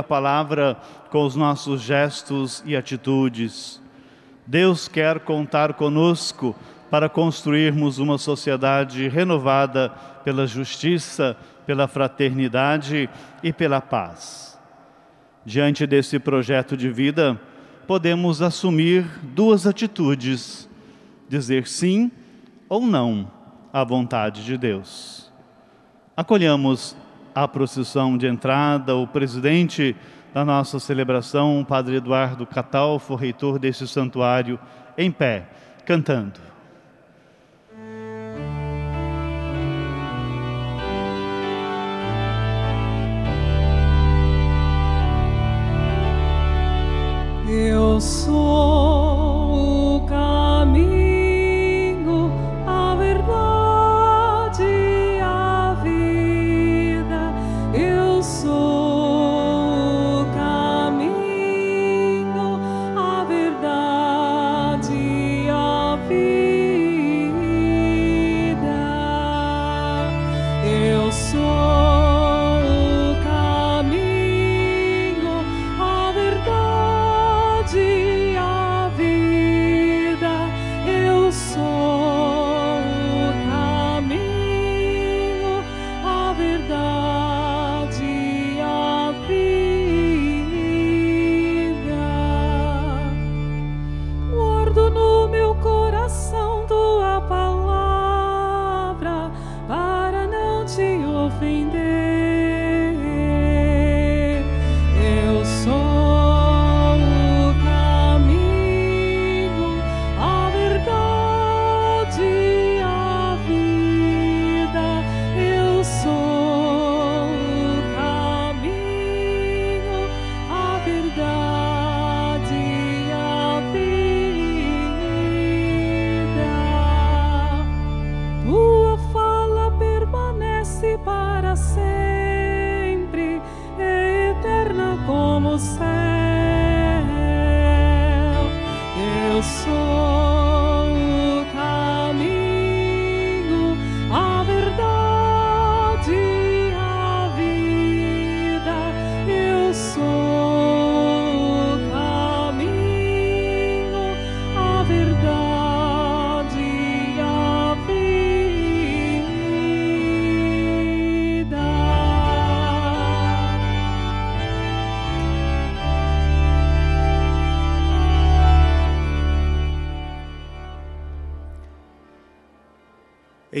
a palavra com os nossos gestos e atitudes. Deus quer contar conosco para construirmos uma sociedade renovada pela justiça, pela fraternidade e pela paz. Diante desse projeto de vida, podemos assumir duas atitudes: dizer sim ou não à vontade de Deus. Acolhamos a procissão de entrada, o presidente da nossa celebração, o Padre Eduardo Catalfo, reitor desse santuário, em pé, cantando. Eu sou o caminho,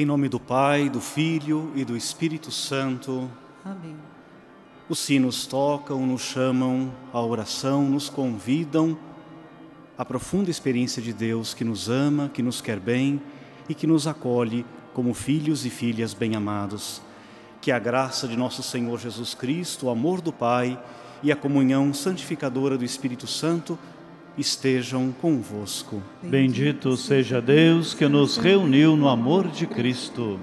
Em nome do Pai, do Filho e do Espírito Santo, Amém. os sinos tocam, nos chamam à oração, nos convidam à profunda experiência de Deus que nos ama, que nos quer bem e que nos acolhe como filhos e filhas bem-amados. Que a graça de nosso Senhor Jesus Cristo, o amor do Pai e a comunhão santificadora do Espírito Santo estejam convosco. Bendito seja Deus que nos reuniu no amor de Cristo.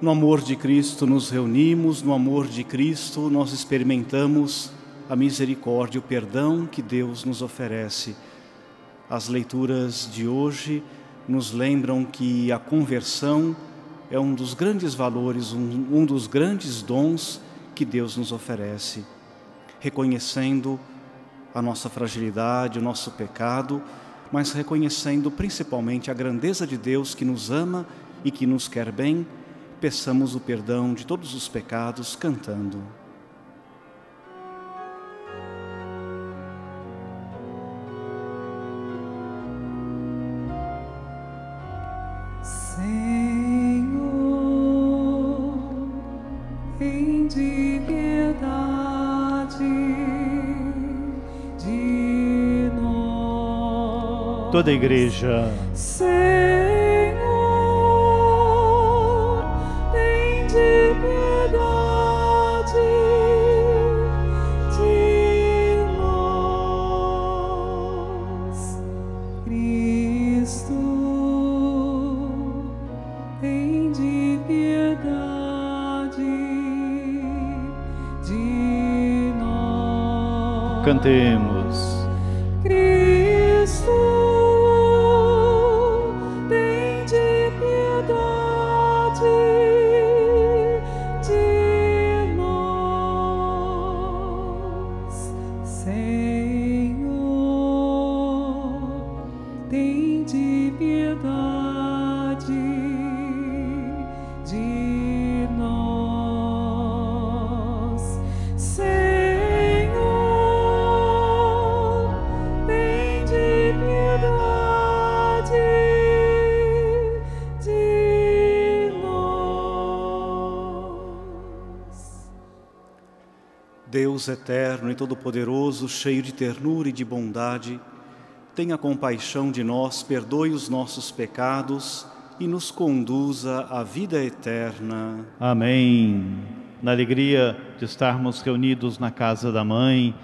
No amor de Cristo nos reunimos, no amor de Cristo nós experimentamos a misericórdia, o perdão que Deus nos oferece. As leituras de hoje nos lembram que a conversão é um dos grandes valores, um, um dos grandes dons que Deus nos oferece. Reconhecendo a nossa fragilidade, o nosso pecado, mas reconhecendo principalmente a grandeza de Deus que nos ama e que nos quer bem, peçamos o perdão de todos os pecados cantando. Toda a igreja. Senhor, tende piedade de nós. Cristo, tende piedade de nós. Cantemos. Eterno e todo-poderoso, cheio de ternura e de bondade, tenha compaixão de nós, perdoe os nossos pecados e nos conduza à vida eterna. Amém. Na alegria de estarmos reunidos na casa da Mãe,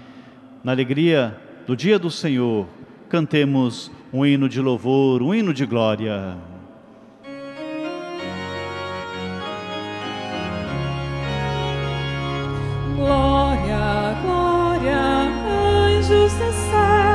na alegria do dia do Senhor, cantemos um hino de louvor, um hino de glória. Jesus sun.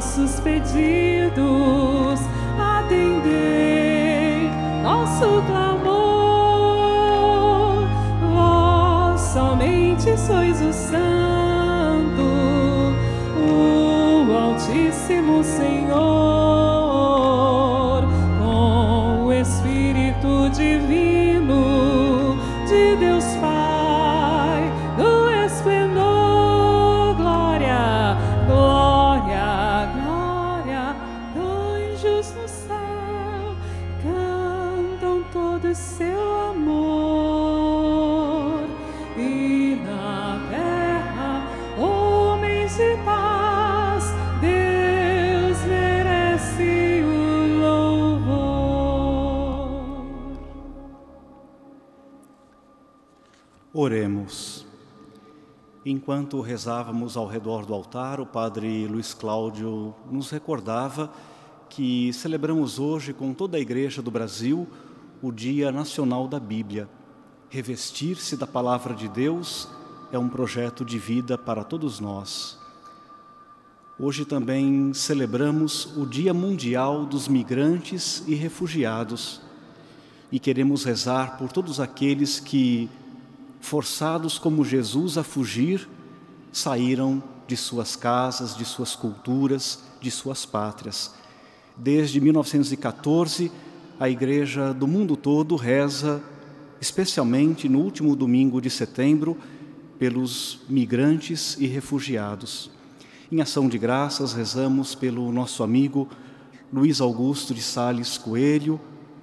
nossos pedidos atender nosso clamor. Oremos. Enquanto rezávamos ao redor do altar, o Padre Luiz Cláudio nos recordava que celebramos hoje com toda a Igreja do Brasil o Dia Nacional da Bíblia. Revestir-se da Palavra de Deus é um projeto de vida para todos nós. Hoje também celebramos o Dia Mundial dos Migrantes e Refugiados e queremos rezar por todos aqueles que forçados como Jesus a fugir, saíram de suas casas, de suas culturas, de suas pátrias. Desde 1914, a Igreja do mundo todo reza, especialmente no último domingo de setembro, pelos migrantes e refugiados. Em ação de graças, rezamos pelo nosso amigo Luiz Augusto de Sales Coelho,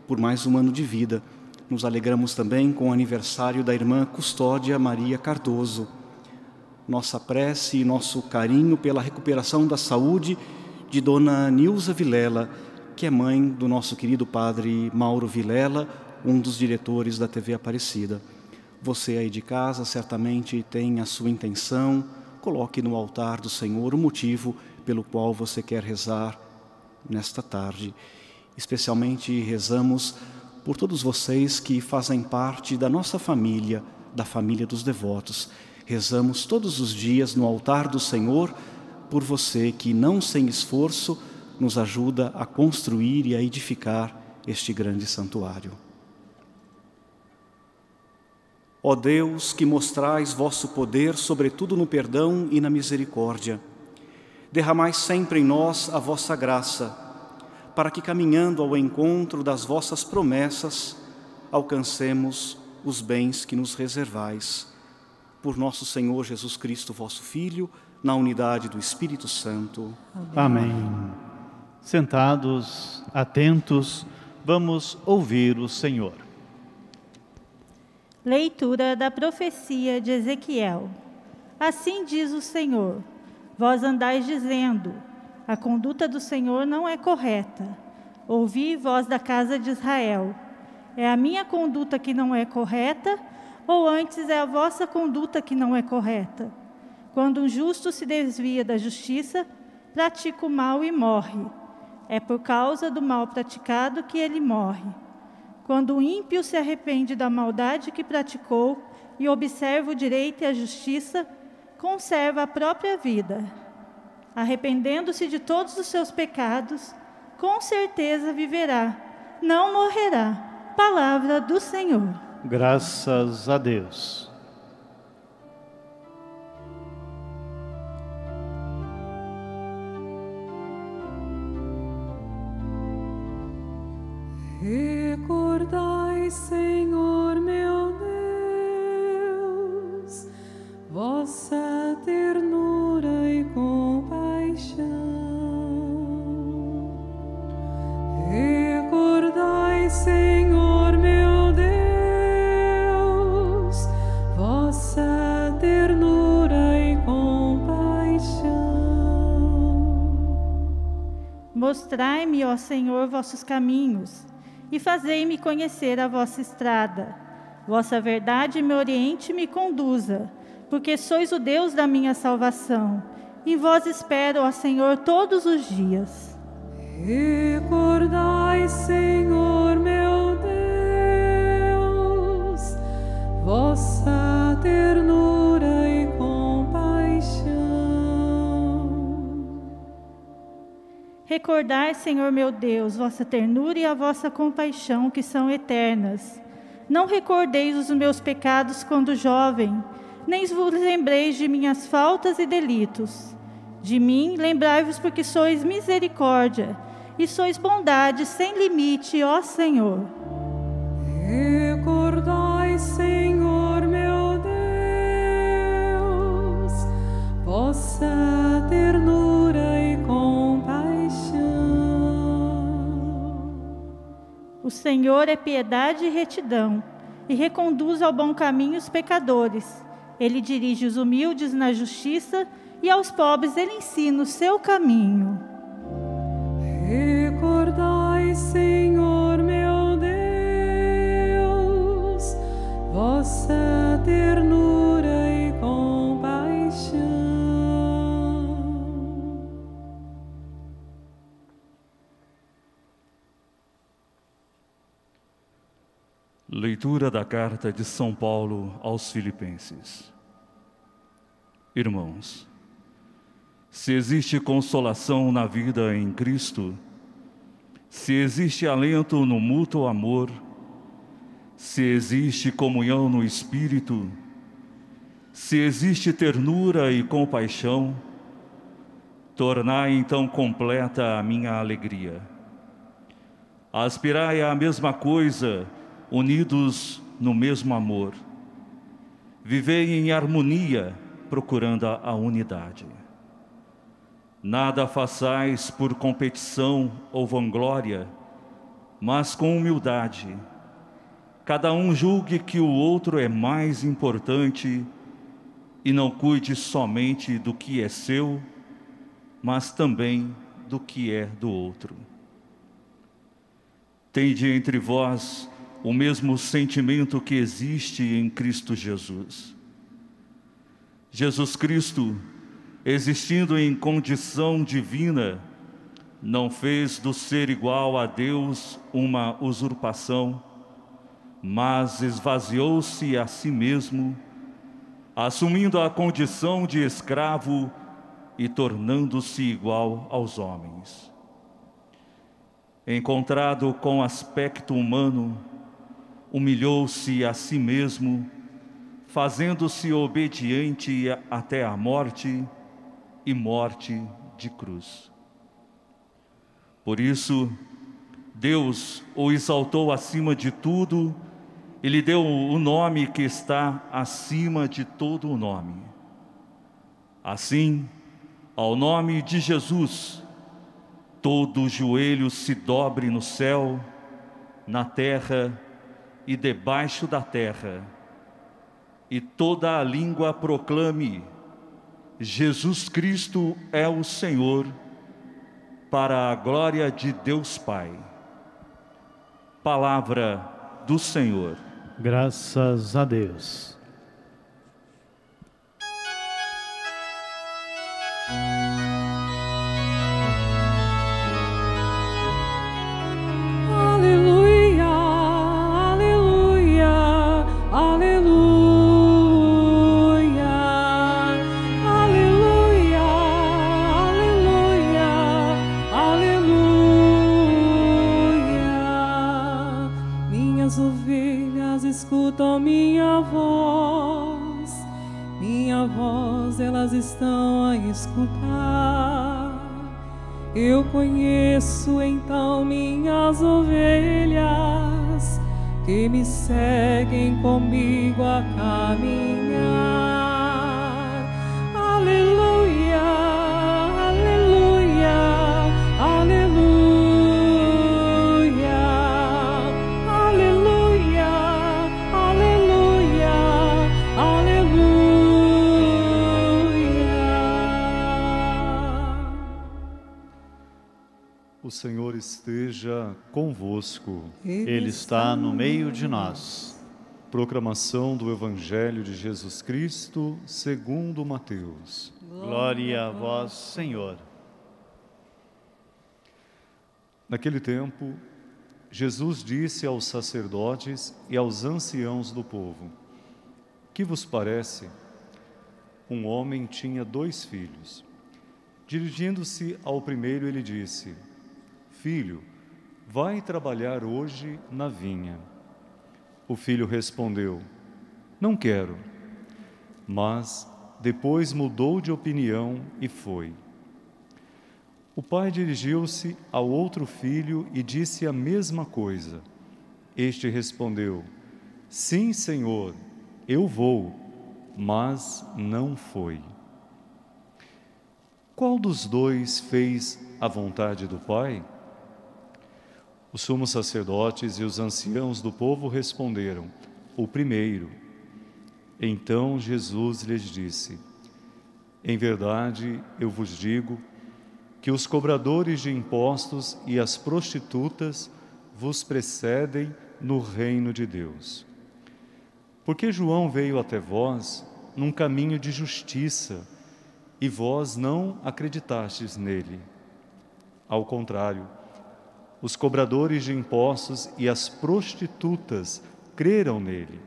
por mais um ano de vida nos alegramos também com o aniversário da irmã Custódia Maria Cardoso. Nossa prece e nosso carinho pela recuperação da saúde de Dona Nilza Vilela, que é mãe do nosso querido padre Mauro Vilela, um dos diretores da TV Aparecida. Você aí de casa certamente tem a sua intenção, coloque no altar do Senhor o motivo pelo qual você quer rezar nesta tarde. Especialmente rezamos por todos vocês que fazem parte da nossa família, da família dos devotos. Rezamos todos os dias no altar do Senhor por você que, não sem esforço, nos ajuda a construir e a edificar este grande santuário. Ó Deus, que mostrais vosso poder, sobretudo no perdão e na misericórdia, derramai sempre em nós a vossa graça, para que, caminhando ao encontro das vossas promessas, alcancemos os bens que nos reservais. Por nosso Senhor Jesus Cristo, vosso Filho, na unidade do Espírito Santo. Amém. Amém. Sentados, atentos, vamos ouvir o Senhor. Leitura da profecia de Ezequiel. Assim diz o Senhor: Vós andais dizendo: A conduta do Senhor não é correta. Ouvi voz da casa de Israel: É a minha conduta que não é correta, ou antes é a vossa conduta que não é correta? Quando um justo se desvia da justiça, pratica o mal e morre. É por causa do mal praticado que ele morre. Quando o ímpio se arrepende da maldade que praticou e observa o direito e a justiça, conserva a própria vida. Arrependendo-se de todos os seus pecados, com certeza viverá, não morrerá. Palavra do Senhor. Graças a Deus. Recordai, Senhor meu Deus, vossa ternura e compaixão. Recordai, Senhor meu Deus, vossa ternura e compaixão. Mostrai-me, ó Senhor, vossos caminhos e fazei-me conhecer a vossa estrada. Vossa verdade me oriente e me conduza, porque sois o Deus da minha salvação. Em vós espero, ó Senhor, todos os dias. Recordai, Senhor meu Deus, vossa ternura e compaixão. Recordai, Senhor meu Deus, vossa ternura e a vossa compaixão, que são eternas. Não recordeis os meus pecados quando jovem, nem vos lembreis de minhas faltas e delitos. De mim lembrai-vos, porque sois misericórdia e sois bondade sem limite, ó Senhor. Recordai, Senhor meu Deus, vossa ternura e compaixão. O Senhor é piedade e retidão, e reconduz ao bom caminho os pecadores. Ele dirige os humildes na justiça, e aos pobres ele ensina o seu caminho. Recordai, Senhor meu Deus, vossa ternura Leitura da carta de São Paulo aos Filipenses. Irmãos, se existe consolação na vida em Cristo, se existe alento no mútuo amor, se existe comunhão no Espírito, se existe ternura e compaixão, tornai então completa a minha alegria. Aspirai à mesma coisa, unidos no mesmo amor. Vivei em harmonia, procurando a unidade. Nada façais por competição ou vanglória, mas com humildade. Cada um julgue que o outro é mais importante e não cuide somente do que é seu, mas também do que é do outro. Tende entre vós o mesmo sentimento que existe em Cristo Jesus. Jesus Cristo, existindo em condição divina, não fez do ser igual a Deus uma usurpação, mas esvaziou-se a si mesmo, assumindo a condição de escravo e tornando-se igual aos homens. encontrado com aspecto humano, humilhou-se a si mesmo, fazendo-se obediente até a morte e morte de cruz. Por isso, Deus o exaltou acima de tudo e lhe deu o nome que está acima de todo o nome. Assim, ao nome de Jesus, todo joelho se dobre no céu, na terra e debaixo da terra, e toda a língua proclame: Jesus Cristo é o Senhor, para a glória de Deus Pai palavra do Senhor. Graças a Deus. elas estão a escutar. Eu conheço então minhas ovelhas que me seguem comigo a caminhar. Convosco. Ele está no meio de nós. Proclamação do Evangelho de Jesus Cristo, segundo Mateus. Glória a vós, Senhor. Naquele tempo, Jesus disse aos sacerdotes e aos anciãos do povo: Que vos parece? Um homem tinha dois filhos. Dirigindo-se ao primeiro, ele disse: Filho, Vai trabalhar hoje na vinha. O filho respondeu: Não quero. Mas depois mudou de opinião e foi. O pai dirigiu-se ao outro filho e disse a mesma coisa. Este respondeu: Sim, senhor, eu vou, mas não foi. Qual dos dois fez a vontade do pai? Os sumos sacerdotes e os anciãos do povo responderam: O primeiro. Então Jesus lhes disse: Em verdade, eu vos digo que os cobradores de impostos e as prostitutas vos precedem no reino de Deus. Porque João veio até vós num caminho de justiça e vós não acreditastes nele. Ao contrário, os cobradores de impostos e as prostitutas creram nele.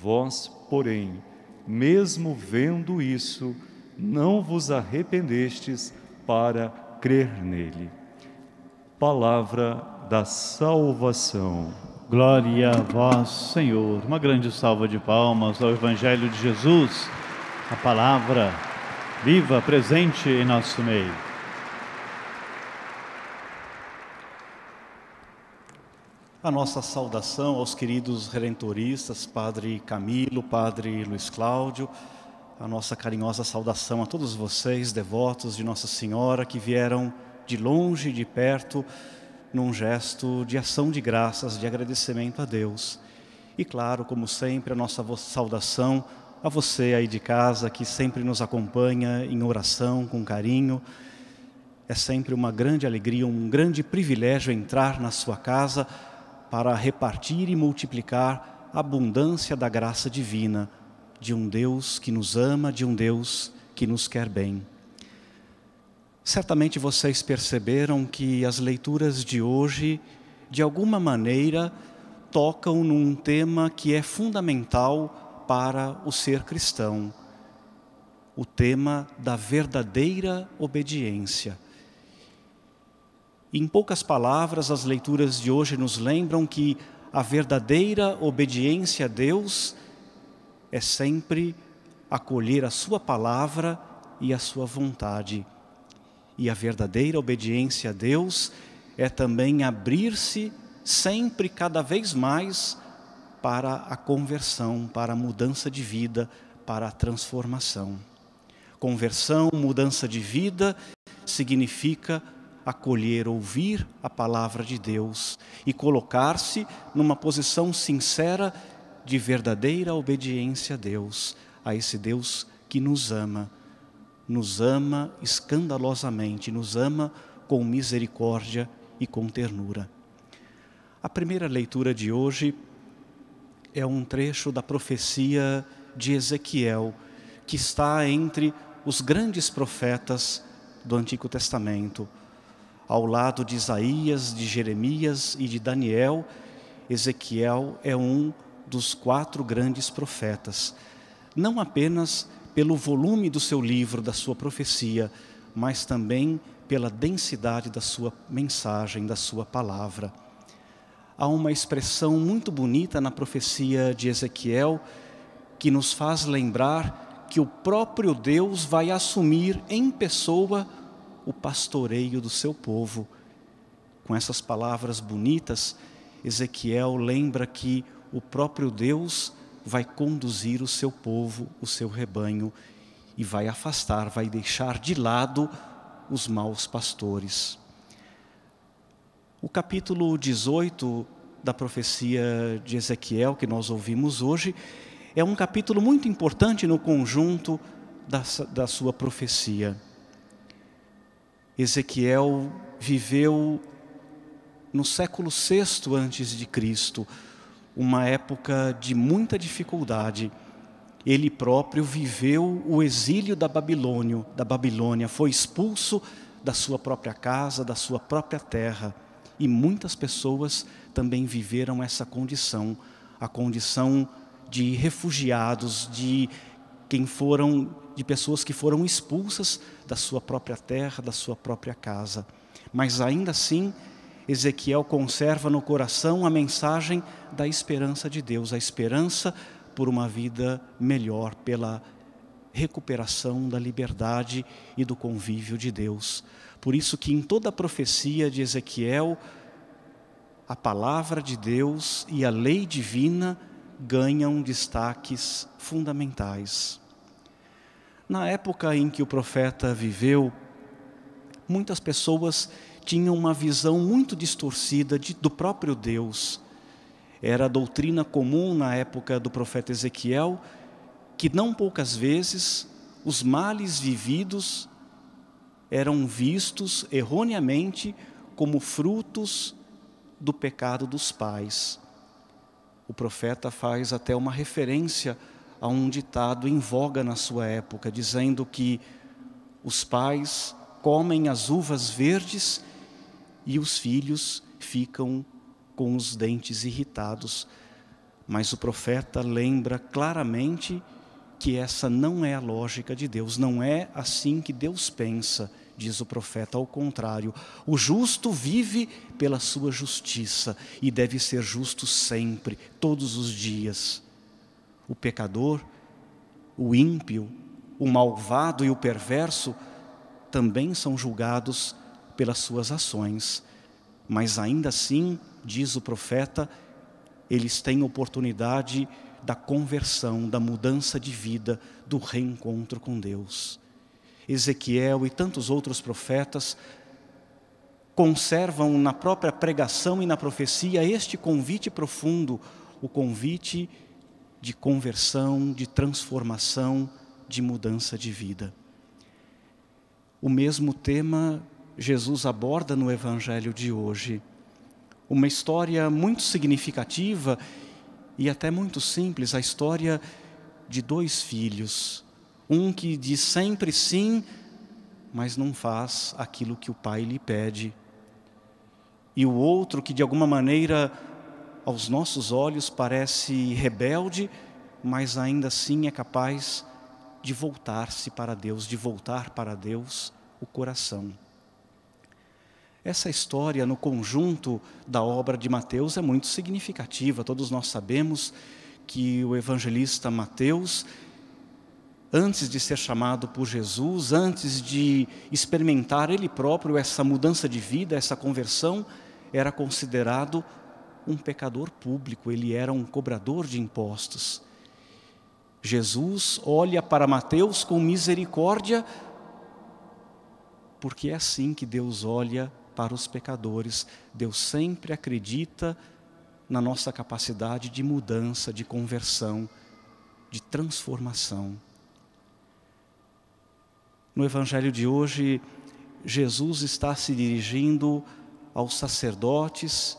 Vós, porém, mesmo vendo isso, não vos arrependestes para crer nele. Palavra da salvação. Glória a vós, Senhor. Uma grande salva de palmas ao Evangelho de Jesus, a palavra viva, presente em nosso meio. A nossa saudação aos queridos redentoristas, Padre Camilo, Padre Luiz Cláudio, a nossa carinhosa saudação a todos vocês, devotos de Nossa Senhora, que vieram de longe e de perto, num gesto de ação de graças, de agradecimento a Deus. E claro, como sempre, a nossa saudação a você aí de casa, que sempre nos acompanha em oração, com carinho. É sempre uma grande alegria, um grande privilégio entrar na sua casa, para repartir e multiplicar a abundância da graça divina de um Deus que nos ama, de um Deus que nos quer bem. Certamente vocês perceberam que as leituras de hoje, de alguma maneira, tocam num tema que é fundamental para o ser cristão, o tema da verdadeira obediência. Em poucas palavras, as leituras de hoje nos lembram que a verdadeira obediência a Deus é sempre acolher a Sua palavra e a Sua vontade. E a verdadeira obediência a Deus é também abrir-se sempre, cada vez mais, para a conversão, para a mudança de vida, para a transformação. Conversão, mudança de vida, significa acolher, ouvir a palavra de Deus e colocar-se numa posição sincera de verdadeira obediência a Deus, a esse Deus que nos ama, nos ama escandalosamente, nos ama com misericórdia e com ternura. A primeira leitura de hoje é um trecho da profecia de Ezequiel, que está entre os grandes profetas do Antigo Testamento. Ao lado de Isaías, de Jeremias e de Daniel, Ezequiel é um dos quatro grandes profetas. Não apenas pelo volume do seu livro, da sua profecia, mas também pela densidade da sua mensagem, da sua palavra. Há uma expressão muito bonita na profecia de Ezequiel que nos faz lembrar que o próprio Deus vai assumir em pessoa o pastoreio do seu povo. Com essas palavras bonitas, Ezequiel lembra que o próprio Deus vai conduzir o seu povo, o seu rebanho, e vai afastar, vai deixar de lado os maus pastores. O capítulo 18 da profecia de Ezequiel, que nós ouvimos hoje, é um capítulo muito importante no conjunto da, da sua profecia. Ezequiel viveu no século VI antes de Cristo, uma época de muita dificuldade. Ele próprio viveu o exílio da Babilônia, da Babilônia, foi expulso da sua própria casa, da sua própria terra, e muitas pessoas também viveram essa condição, a condição de refugiados, de quem foram de pessoas que foram expulsas da sua própria terra, da sua própria casa. Mas ainda assim, Ezequiel conserva no coração a mensagem da esperança de Deus, a esperança por uma vida melhor, pela recuperação da liberdade e do convívio de Deus. Por isso que em toda a profecia de Ezequiel, a palavra de Deus e a lei divina ganham destaques fundamentais. Na época em que o profeta viveu, muitas pessoas tinham uma visão muito distorcida de, do próprio Deus. Era a doutrina comum na época do profeta Ezequiel que não poucas vezes os males vividos eram vistos erroneamente como frutos do pecado dos pais o profeta faz até uma referência a um ditado em voga na sua época, dizendo que os pais comem as uvas verdes e os filhos ficam com os dentes irritados. Mas o profeta lembra claramente que essa não é a lógica de Deus, não é assim que Deus pensa diz o profeta, ao contrário, o justo vive pela sua justiça e deve ser justo sempre, todos os dias. O pecador, o ímpio, o malvado e o perverso também são julgados pelas suas ações, mas ainda assim, diz o profeta, eles têm oportunidade da conversão, da mudança de vida, do reencontro com Deus. Ezequiel e tantos outros profetas conservam na própria pregação e na profecia este convite profundo, o convite de conversão, de transformação, de mudança de vida. O mesmo tema Jesus aborda no Evangelho de hoje. Uma história muito significativa e até muito simples, a história de dois filhos um que diz sempre sim, mas não faz aquilo que o pai lhe pede. E o outro que de alguma maneira aos nossos olhos parece rebelde, mas ainda assim é capaz de voltar-se para Deus, de voltar para Deus o coração. Essa história, no conjunto da obra de Mateus, é muito significativa. Todos nós sabemos que o evangelista Mateus, antes de ser chamado por Jesus, antes de experimentar ele próprio essa mudança de vida, essa conversão, era considerado um pecador público, ele era um cobrador de impostos. Jesus olha para Mateus com misericórdia, porque é assim que Deus olha para os pecadores. Deus sempre acredita na nossa capacidade de mudança, de conversão, de transformação. No Evangelho de hoje, Jesus está se dirigindo aos sacerdotes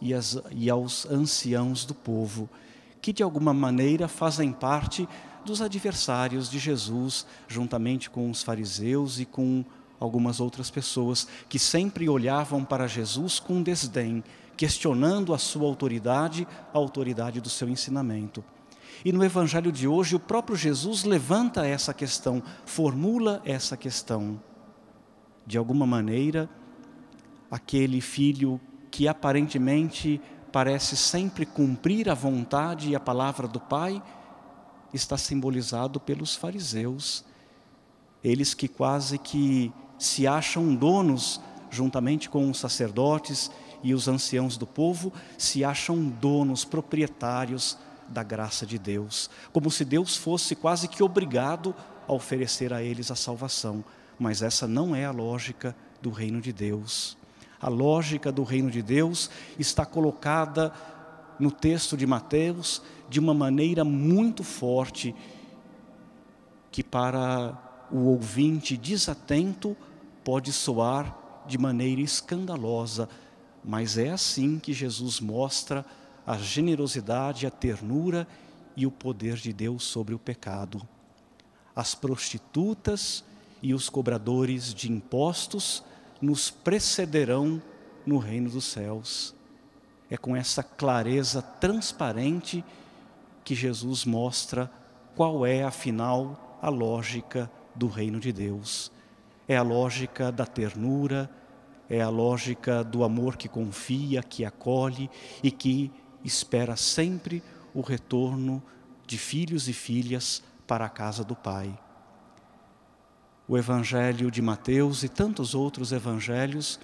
e, as, e aos anciãos do povo, que de alguma maneira fazem parte dos adversários de Jesus, juntamente com os fariseus e com algumas outras pessoas que sempre olhavam para Jesus com desdém, questionando a sua autoridade, a autoridade do seu ensinamento. E no evangelho de hoje, o próprio Jesus levanta essa questão, formula essa questão. De alguma maneira, aquele filho que aparentemente parece sempre cumprir a vontade e a palavra do Pai, está simbolizado pelos fariseus. Eles que quase que se acham donos, juntamente com os sacerdotes e os anciãos do povo, se acham donos, proprietários da graça de Deus, como se Deus fosse quase que obrigado a oferecer a eles a salvação. Mas essa não é a lógica do reino de Deus. A lógica do reino de Deus está colocada no texto de Mateus de uma maneira muito forte, que para o ouvinte desatento pode soar de maneira escandalosa, mas é assim que Jesus mostra a generosidade, a ternura e o poder de Deus sobre o pecado. As prostitutas e os cobradores de impostos nos precederão no reino dos céus. É com essa clareza transparente que Jesus mostra qual é, afinal, a lógica do reino de Deus. É a lógica da ternura, é a lógica do amor que confia, que acolhe e que espera sempre o retorno de filhos e filhas para a casa do Pai o Evangelho de Mateus e tantos outros evangelhos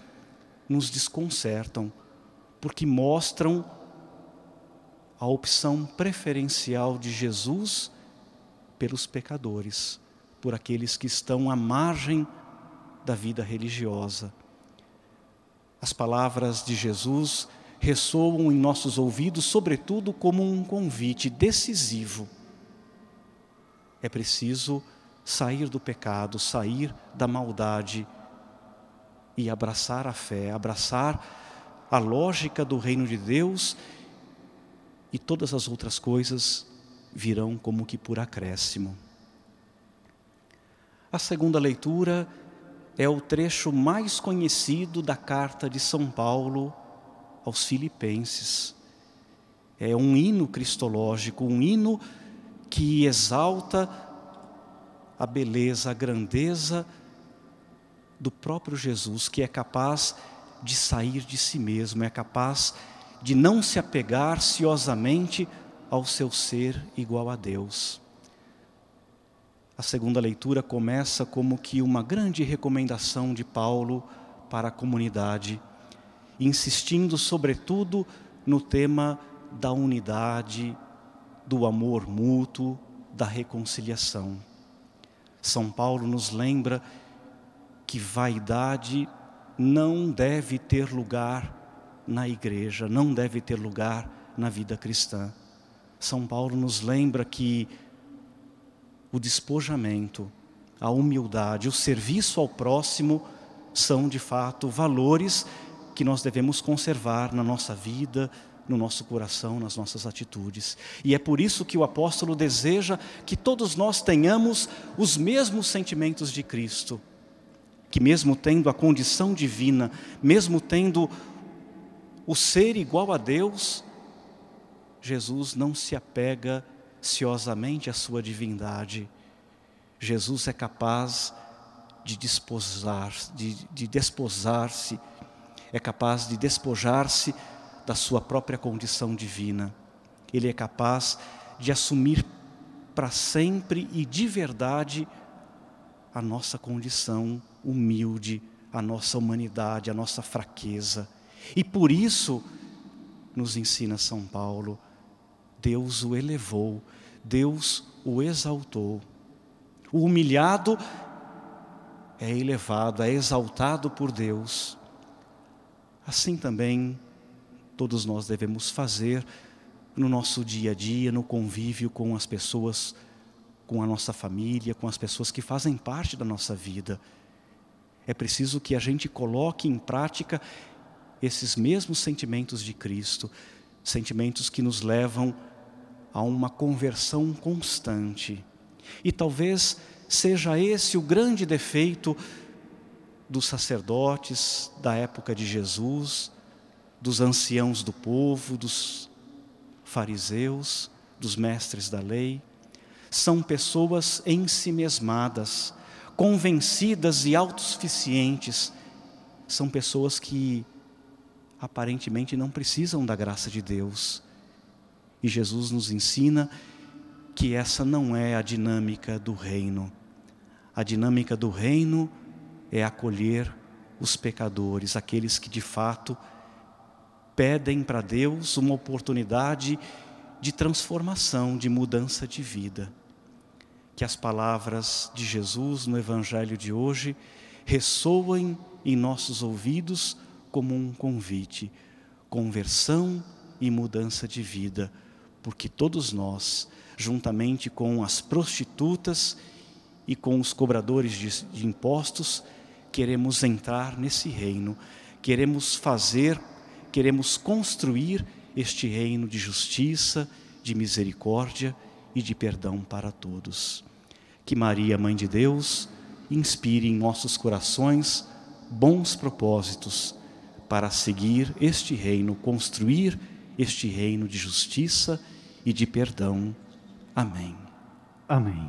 nos desconcertam, porque mostram a opção preferencial de Jesus pelos pecadores, por aqueles que estão à margem da vida religiosa. As palavras de Jesus ressoam em nossos ouvidos, sobretudo, como um convite decisivo. É preciso sair do pecado, sair da maldade e abraçar a fé, abraçar a lógica do reino de Deus e todas as outras coisas virão como que por acréscimo. A segunda leitura é o trecho mais conhecido da carta de São Paulo aos Filipenses. É um hino cristológico, um hino que exalta a beleza, a grandeza do próprio Jesus, que é capaz de sair de si mesmo, é capaz de não se apegar ciosamente ao seu ser igual a Deus. A segunda leitura começa como que uma grande recomendação de Paulo para a comunidade, insistindo sobretudo no tema da unidade, do amor mútuo, da reconciliação. São Paulo nos lembra que vaidade não deve ter lugar na igreja, não deve ter lugar na vida cristã. São Paulo nos lembra que o despojamento, a humildade, o serviço ao próximo são de fato valores que nós devemos conservar na nossa vida, no nosso coração, nas nossas atitudes. E é por isso que o apóstolo deseja que todos nós tenhamos os mesmos sentimentos de Cristo, que mesmo tendo a condição divina, mesmo tendo o ser igual a Deus, Jesus não se apega ciosamente à sua divindade. Jesus é capaz de desposar, de, de desposar-se, é capaz de despojar-se da sua própria condição divina. Ele é capaz de assumir para sempre e de verdade a nossa condição humilde, a nossa humanidade, a nossa fraqueza. E por isso, nos ensina São Paulo, Deus o elevou, Deus o exaltou. O humilhado é elevado, é exaltado por Deus. Assim também todos nós devemos fazer no nosso dia a dia, no convívio com as pessoas, com a nossa família, com as pessoas que fazem parte da nossa vida. É preciso que a gente coloque em prática esses mesmos sentimentos de Cristo, sentimentos que nos levam a uma conversão constante. E talvez seja esse o grande defeito dos sacerdotes da época de Jesus, dos anciãos do povo, dos fariseus, dos mestres da lei. São pessoas ensimesmadas, convencidas e autossuficientes. São pessoas que aparentemente não precisam da graça de Deus. E Jesus nos ensina que essa não é a dinâmica do reino. A dinâmica do reino é acolher os pecadores, aqueles que de fato pedem para Deus uma oportunidade de transformação, de mudança de vida. Que as palavras de Jesus no Evangelho de hoje ressoem em nossos ouvidos como um convite, conversão e mudança de vida, porque todos nós, juntamente com as prostitutas e com os cobradores de, de impostos, queremos entrar nesse reino, queremos fazer, queremos construir este reino de justiça, de misericórdia e de perdão para todos. Que Maria, Mãe de Deus, inspire em nossos corações bons propósitos para seguir este reino, construir este reino de justiça e de perdão. Amém. Amém.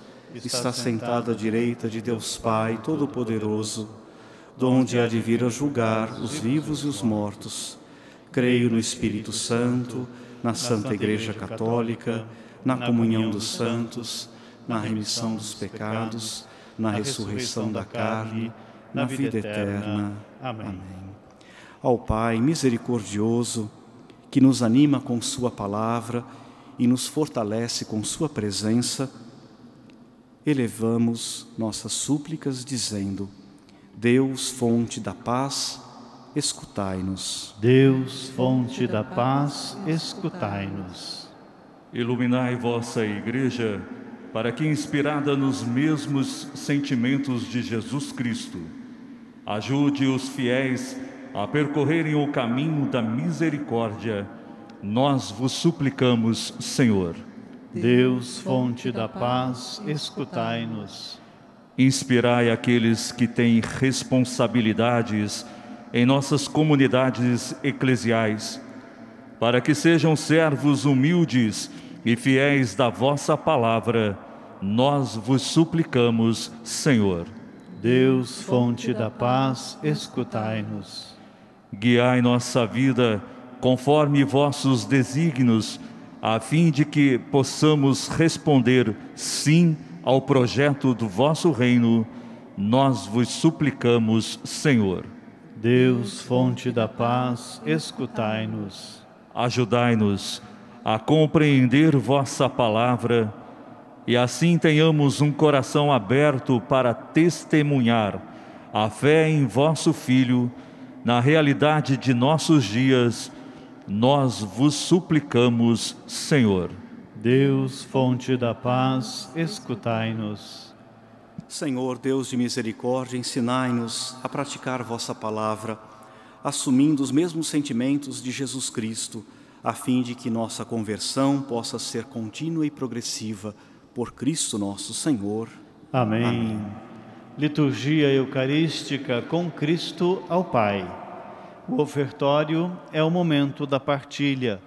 está sentado à direita de Deus Pai Todo-Poderoso, donde há de vir a julgar os vivos e os mortos. Creio no Espírito Santo, na Santa Igreja Católica, na comunhão dos santos, na remissão dos pecados, na ressurreição da carne, na vida eterna. Amém. Ao Pai misericordioso, que nos anima com Sua palavra e nos fortalece com Sua presença, elevamos nossas súplicas dizendo: Deus, fonte da paz, escutai-nos. Deus, fonte da paz, escutai-nos. Iluminai vossa igreja, para que, inspirada nos mesmos sentimentos de Jesus Cristo, ajude os fiéis a percorrerem o caminho da misericórdia. Nós vos suplicamos, Senhor. Deus, fonte da paz, escutai-nos. Inspirai aqueles que têm responsabilidades em nossas comunidades eclesiais, para que sejam servos humildes e fiéis da vossa palavra. Nós vos suplicamos, Senhor. Deus, fonte da paz, escutai-nos. Guiai nossa vida conforme vossos desígnios a fim de que possamos responder sim ao projeto do vosso reino, nós vos suplicamos, Senhor. Deus, fonte da paz, escutai-nos. Ajudai-nos a compreender vossa palavra e assim tenhamos um coração aberto para testemunhar a fé em vosso Filho na realidade de nossos dias nós vos suplicamos, Senhor. Deus, fonte da paz, escutai-nos. Senhor, Deus de misericórdia, ensinai-nos a praticar vossa palavra, assumindo os mesmos sentimentos de Jesus Cristo, a fim de que nossa conversão possa ser contínua e progressiva por Cristo nosso Senhor. Amém. Amém. Liturgia Eucarística com Cristo ao Pai. O ofertório é o momento da partilha.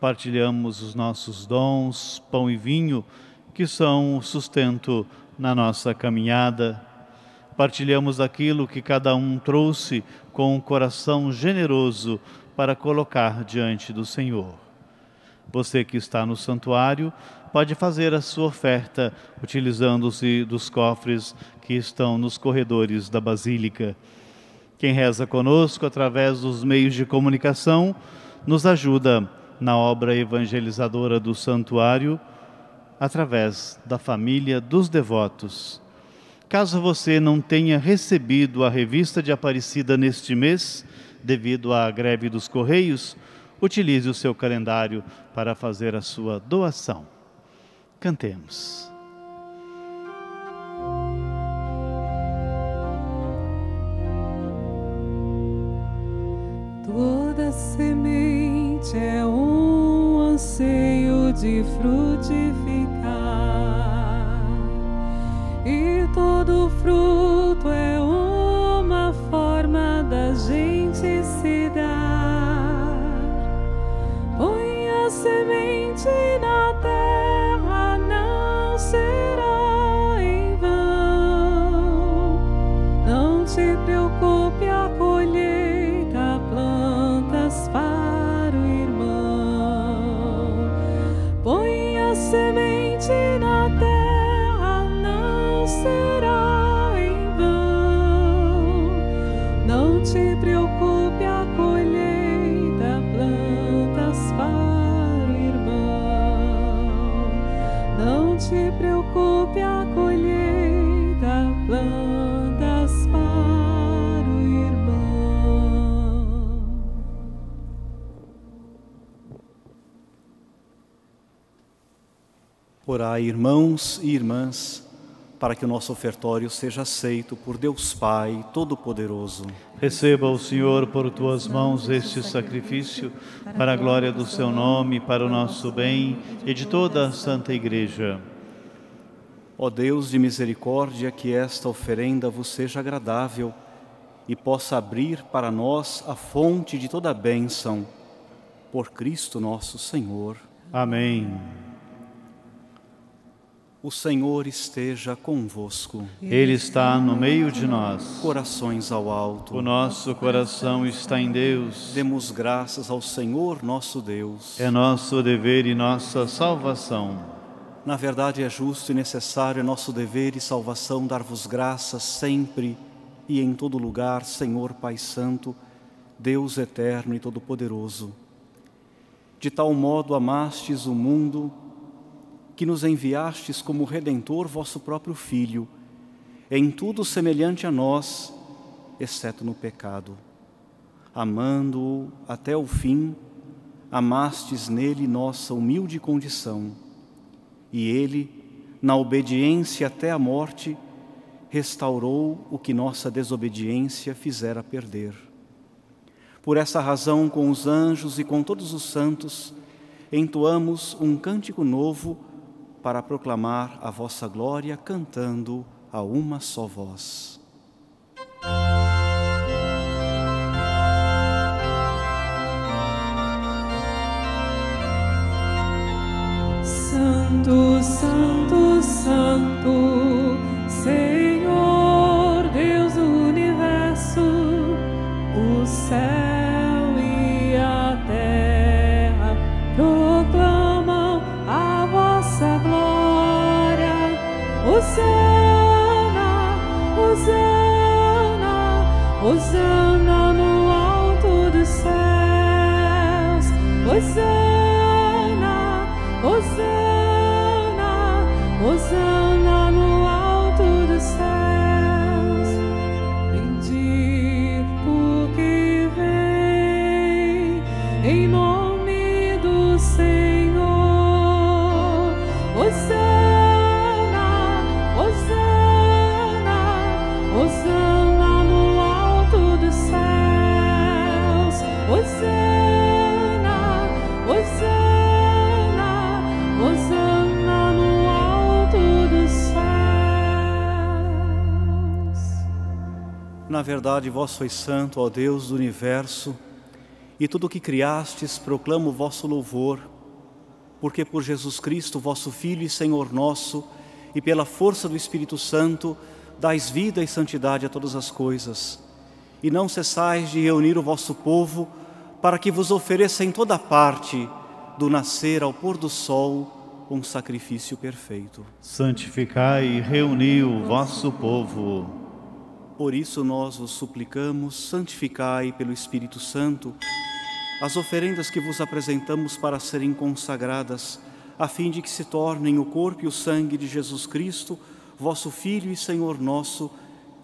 Partilhamos os nossos dons, pão e vinho, que são o sustento na nossa caminhada. Partilhamos aquilo que cada um trouxe com um coração generoso para colocar diante do Senhor. Você que está no santuário pode fazer a sua oferta utilizando-se dos cofres que estão nos corredores da Basílica. Quem reza conosco através dos meios de comunicação nos ajuda na obra evangelizadora do santuário através da família dos devotos. Caso você não tenha recebido a revista de Aparecida neste mês, devido à greve dos Correios, utilize o seu calendário para fazer a sua doação. Cantemos. Semente é um anseio de frutificar todo fruto é uma forma da gente se dar. Põe a semente na terra, Orai, irmãos e irmãs, para que o nosso ofertório seja aceito por Deus Pai Todo-Poderoso. Receba o Senhor por tuas mãos este sacrifício, para a glória do seu nome, para o nosso bem e de toda a Santa Igreja. Ó Deus de misericórdia, que esta oferenda vos seja agradável e possa abrir para nós a fonte de toda a bênção. Por Cristo nosso Senhor. Amém. O Senhor esteja convosco. Ele está no meio de nós. Corações ao alto. O nosso coração está em Deus. Demos graças ao Senhor nosso Deus. É nosso dever e nossa salvação. Na verdade, é justo e necessário, é nosso dever e salvação dar-vos graças sempre e em todo lugar, Senhor Pai Santo, Deus eterno e todo-poderoso. De tal modo amastes o mundo que nos enviastes como Redentor vosso próprio Filho, em tudo semelhante a nós, exceto no pecado. Amando-o até o fim, amastes nele nossa humilde condição, e ele, na obediência até a morte, restaurou o que nossa desobediência fizera perder. Por essa razão, com os anjos e com todos os santos, entoamos um cântico novo para proclamar a vossa glória cantando a uma só voz. Santo, Santo, Santo, Senhor na verdade, vós sois santo, ó Deus do universo, e tudo o que criastes proclama o vosso louvor, porque por Jesus Cristo, vosso Filho e Senhor nosso, e pela força do Espírito Santo, dais vida e santidade a todas as coisas. E não cessais de reunir o vosso povo, para que vos ofereça em toda parte, do nascer ao pôr do sol, um sacrifício perfeito. Santificai e reuni o vosso povo. Por isso nós vos suplicamos, santificai pelo Espírito Santo as oferendas que vos apresentamos para serem consagradas, a fim de que se tornem o corpo e o sangue de Jesus Cristo, vosso Filho e Senhor nosso,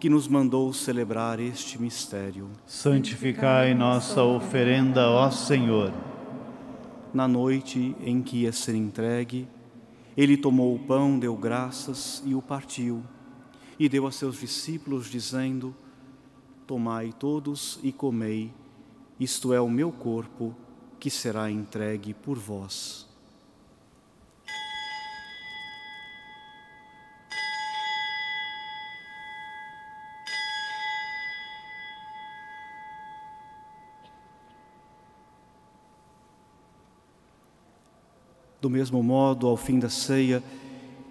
que nos mandou celebrar este mistério. Santificai nossa oferenda, ó Senhor. Na noite em que ia ser entregue, ele tomou o pão, deu graças e o partiu, e deu a seus discípulos, dizendo: Tomai todos e comei isto é o meu corpo que será entregue por vós. Do mesmo modo, ao fim da ceia,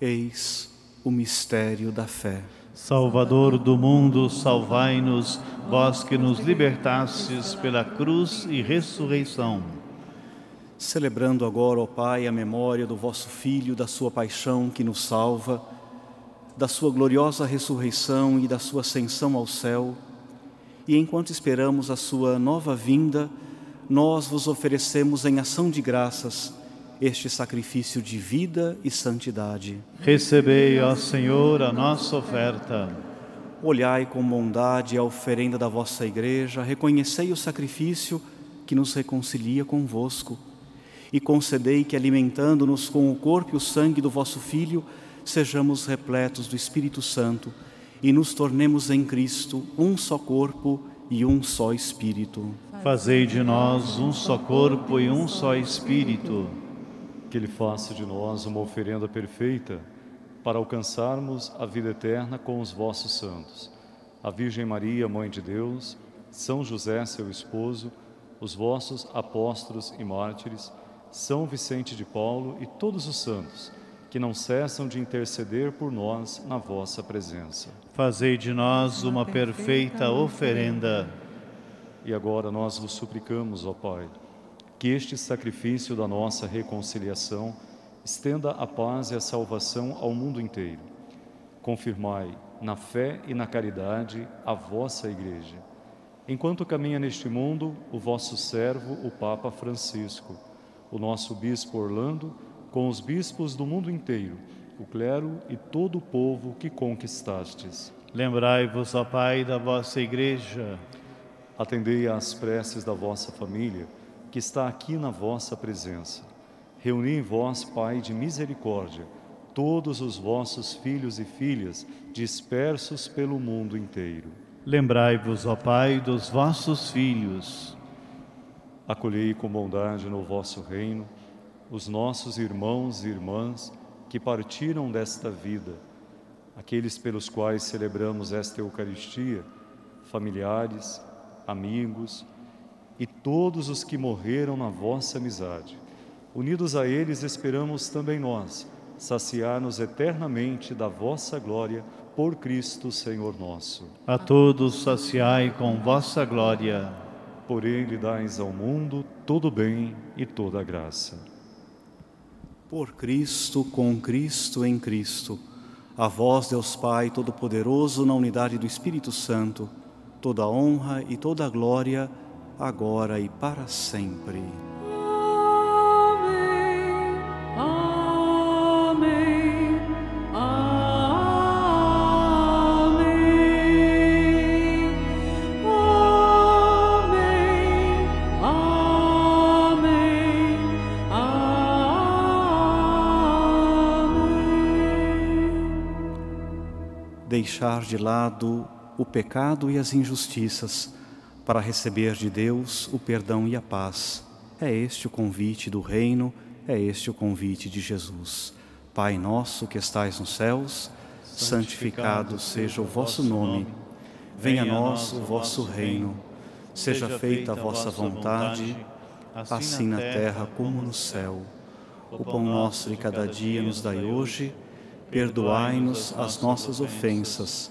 Eis o mistério da fé. Salvador do mundo, salvai-nos, vós que nos libertastes pela cruz e ressurreição. Celebrando agora, ó Pai, a memória do vosso Filho, da sua paixão que nos salva, da sua gloriosa ressurreição e da sua ascensão ao céu, e enquanto esperamos a sua nova vinda, nós vos oferecemos em ação de graças este sacrifício de vida e santidade. Recebei, ó Senhor, a nossa oferta. Olhai com bondade a oferenda da vossa igreja, reconhecei o sacrifício que nos reconcilia convosco e concedei que, alimentando-nos com o corpo e o sangue do vosso Filho, sejamos repletos do Espírito Santo e nos tornemos em Cristo um só corpo e um só Espírito. Fazei de nós um só corpo e um só Espírito que Ele faça de nós uma oferenda perfeita para alcançarmos a vida eterna com os vossos santos. A Virgem Maria, Mãe de Deus, São José, seu esposo, os vossos apóstolos e mártires, São Vicente de Paulo e todos os santos, que não cessam de interceder por nós na vossa presença. Fazei de nós uma perfeita oferenda. E agora nós vos suplicamos, ó Pai, que este sacrifício da nossa reconciliação estenda a paz e a salvação ao mundo inteiro. Confirmai na fé e na caridade a vossa Igreja. Enquanto caminha neste mundo o vosso servo, o Papa Francisco, o nosso bispo Orlando, com os bispos do mundo inteiro, o clero e todo o povo que conquistastes. Lembrai-vos, ó Pai, da vossa Igreja. Atendei às preces da vossa família que está aqui na vossa presença. Reuni em vós, Pai de misericórdia, todos os vossos filhos e filhas dispersos pelo mundo inteiro. Lembrai-vos, ó Pai, dos vossos filhos. Acolhei com bondade no vosso reino os nossos irmãos e irmãs que partiram desta vida, aqueles pelos quais celebramos esta Eucaristia, familiares, amigos, e todos os que morreram na vossa amizade. Unidos a eles, esperamos também nós saciar-nos eternamente da vossa glória por Cristo, Senhor nosso. A todos saciai com vossa glória. Por ele dais ao mundo todo bem e toda graça. Por Cristo, com Cristo, em Cristo, a vós, Deus Pai Todo-Poderoso, na unidade do Espírito Santo, toda honra e toda glória agora e para sempre. Amém. Amém. Amém. Amém. Deixar de lado o pecado e as injustiças para receber de Deus o perdão e a paz. É este o convite do reino, é este o convite de Jesus. Pai nosso que estais nos céus, santificado seja o vosso nome. Venha a nós o vosso reino. Seja feita a vossa vontade, assim na terra como no céu. O pão nosso de cada dia nos dai hoje Perdoai-nos as nossas ofensas,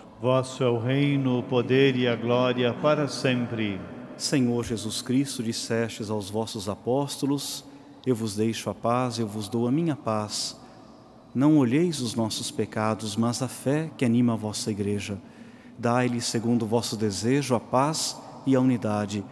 Vosso é o reino, o poder e a glória para sempre. Senhor Jesus Cristo, dissestes aos vossos apóstolos: Eu vos deixo a paz, eu vos dou a minha paz. Não olheis os nossos pecados, mas a fé que anima a vossa igreja. Dai-lhe, segundo o vosso desejo, a paz e a unidade.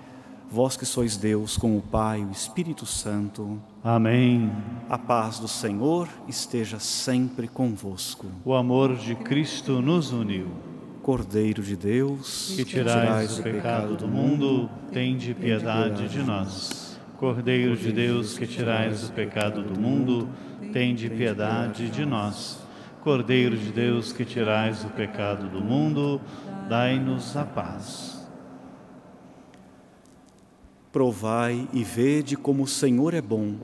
Vós que sois Deus com o Pai e o Espírito Santo. Amém. A paz do Senhor esteja sempre convosco. O amor de Cristo nos uniu. Cordeiro de Deus, que tirais o pecado do mundo, tende piedade de nós. Cordeiro de Deus, que tirais o pecado do mundo, tende piedade de nós. Cordeiro de Deus, que tirais o pecado do mundo, dai-nos a paz. Provai e vede como o Senhor é bom.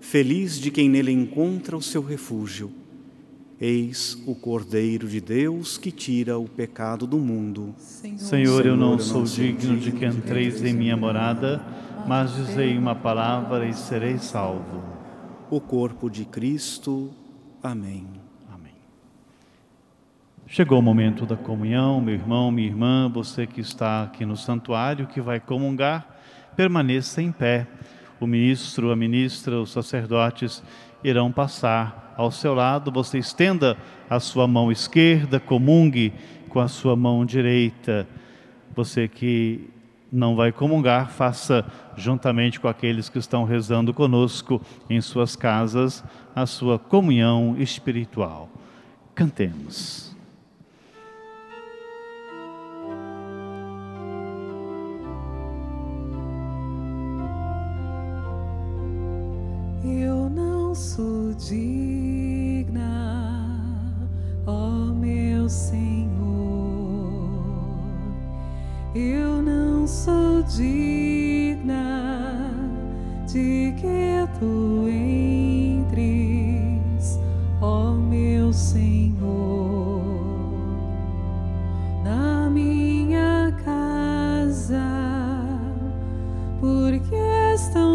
Feliz de quem nele encontra o seu refúgio. Eis o Cordeiro de Deus que tira o pecado do mundo. Senhor, eu não sou digno de que entreis em minha morada, mas dizei uma palavra e serei salvo. O corpo de Cristo. Amém. Amém. Chegou o momento da comunhão, meu irmão, minha irmã, você que está aqui no santuário, que vai comungar, permaneça em pé. O ministro, a ministra, os sacerdotes irão passar ao seu lado, você estenda a sua mão esquerda, comungue com a sua mão direita. Você que não vai comungar, faça juntamente com aqueles que estão rezando conosco em suas casas a sua comunhão espiritual. Cantemos. Sou digna, ó meu Senhor. Eu não sou digna de que tu entres, ó meu Senhor, na minha casa, porque és tão.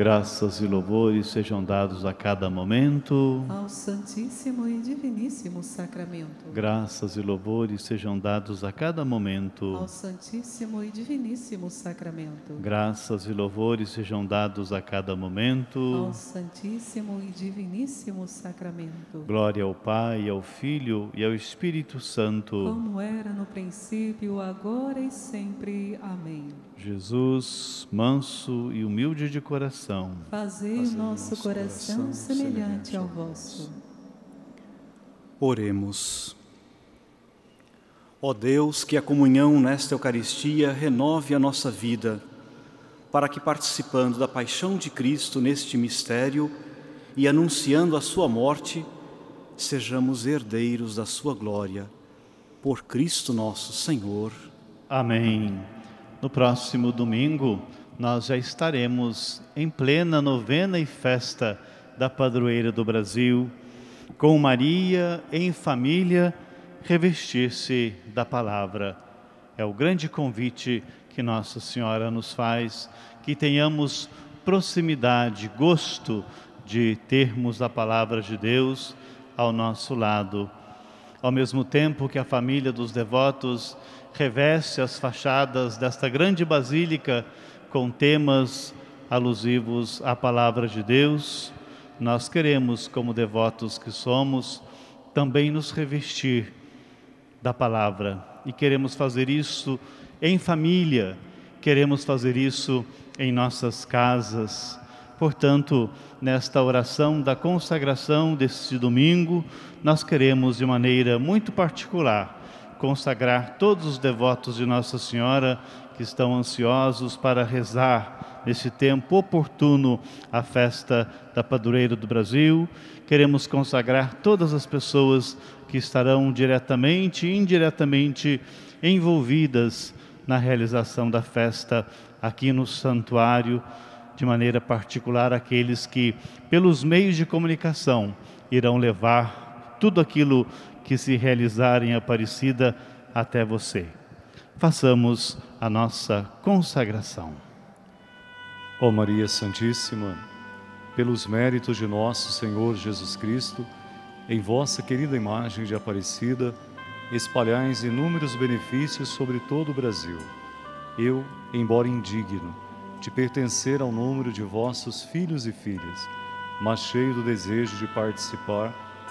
Graças e louvores sejam dados a cada momento. ao Santíssimo e Diviníssimo Sacramento. Graças e louvores sejam dados a cada momento. Ao Santíssimo e Diviníssimo Sacramento. Graças e louvores sejam dados a cada momento. Ao Santíssimo e Diviníssimo Sacramento. Glória ao Pai, ao Filho e ao Espírito Santo. Como era no princípio, agora e sempre. Amém. Jesus, manso e humilde de coração, Fazei o nosso coração semelhante ao vosso. Oremos. Ó Deus, que a comunhão nesta Eucaristia renove a nossa vida, para que, participando da paixão de Cristo neste mistério e anunciando a sua morte, sejamos herdeiros da sua glória. Por Cristo nosso Senhor. Amém. No próximo domingo, nós já estaremos em plena novena e festa da padroeira do Brasil, com Maria em família revestir-se da palavra. É o grande convite que Nossa Senhora nos faz, que tenhamos proximidade, gosto de termos a palavra de Deus ao nosso lado. Ao mesmo tempo que a família dos devotos reveste as fachadas desta grande basílica com temas alusivos à palavra de Deus, nós queremos, como devotos que somos, também nos revestir da palavra e queremos fazer isso em família, queremos fazer isso em nossas casas. Portanto, nesta oração da consagração deste domingo, nós queremos de maneira muito particular consagrar todos os devotos de Nossa Senhora que estão ansiosos para rezar nesse tempo oportuno a festa da Padroeira do Brasil. Queremos consagrar todas as pessoas que estarão diretamente e indiretamente envolvidas na realização da festa aqui no santuário, de maneira particular aqueles que, pelos meios de comunicação, irão levar tudo aquilo que se realizar em Aparecida até você. Façamos a nossa consagração. Ó Maria Santíssima, pelos méritos de nosso Senhor Jesus Cristo, em vossa querida imagem de Aparecida, espalhais inúmeros benefícios sobre todo o Brasil. Eu, embora indigno de pertencer ao número de vossos filhos e filhas, mas cheio do desejo de participar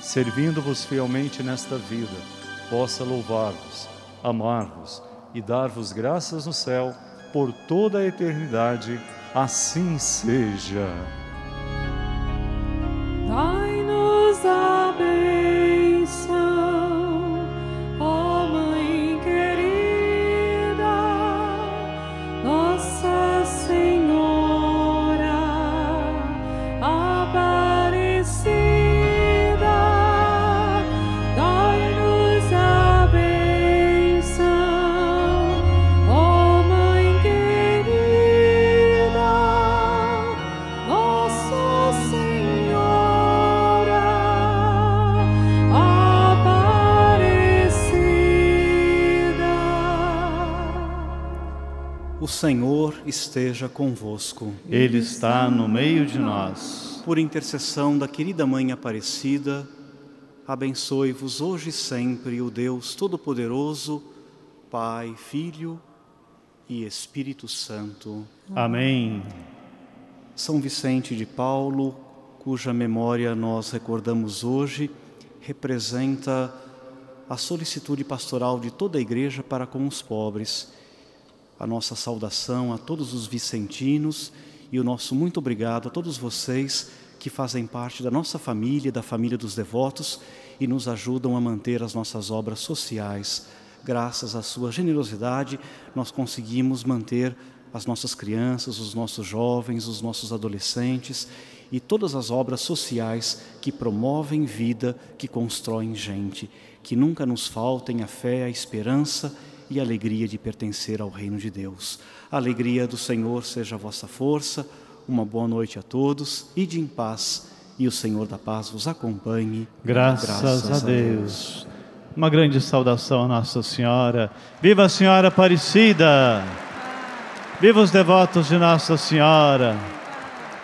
servindo-vos fielmente nesta vida, possa louvar-vos, amar-vos e dar-vos graças no céu por toda a eternidade. Assim seja. Esteja convosco. Ele está no meio de nós. Por intercessão da querida Mãe Aparecida, abençoe-vos hoje e sempre o Deus Todo-Poderoso, Pai, Filho e Espírito Santo. Amém. São Vicente de Paulo, cuja memória nós recordamos hoje, representa a solicitude pastoral de toda a igreja para com os pobres. A nossa saudação a todos os vicentinos e o nosso muito obrigado a todos vocês que fazem parte da nossa família, da família dos devotos e nos ajudam a manter as nossas obras sociais. Graças à sua generosidade, nós conseguimos manter as nossas crianças, os nossos jovens, os nossos adolescentes e todas as obras sociais que promovem vida, que constroem gente que nunca nos faltem a fé, a esperança e a alegria de pertencer ao reino de Deus. A alegria do Senhor seja a vossa força. Uma boa noite a todos. Ide em paz e o Senhor da paz vos acompanhe. Graças, Graças a, Deus. a Deus. Uma grande saudação a Nossa Senhora. Viva a Senhora Aparecida! Viva os devotos de Nossa Senhora!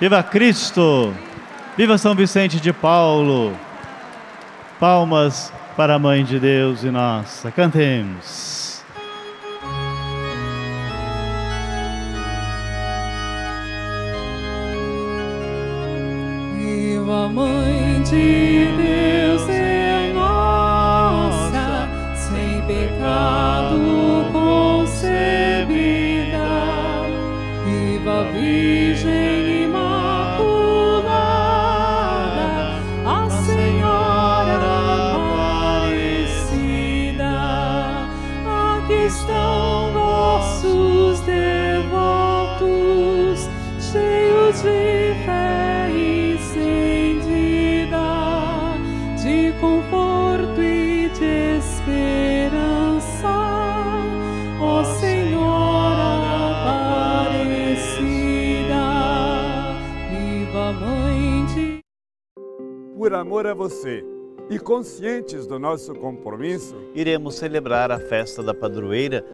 Viva Cristo! Viva São Vicente de Paulo! Palmas para a Mãe de Deus e nossa. Cantemos. Mãe de Deus amor a você e conscientes do nosso compromisso, iremos celebrar a festa da padroeira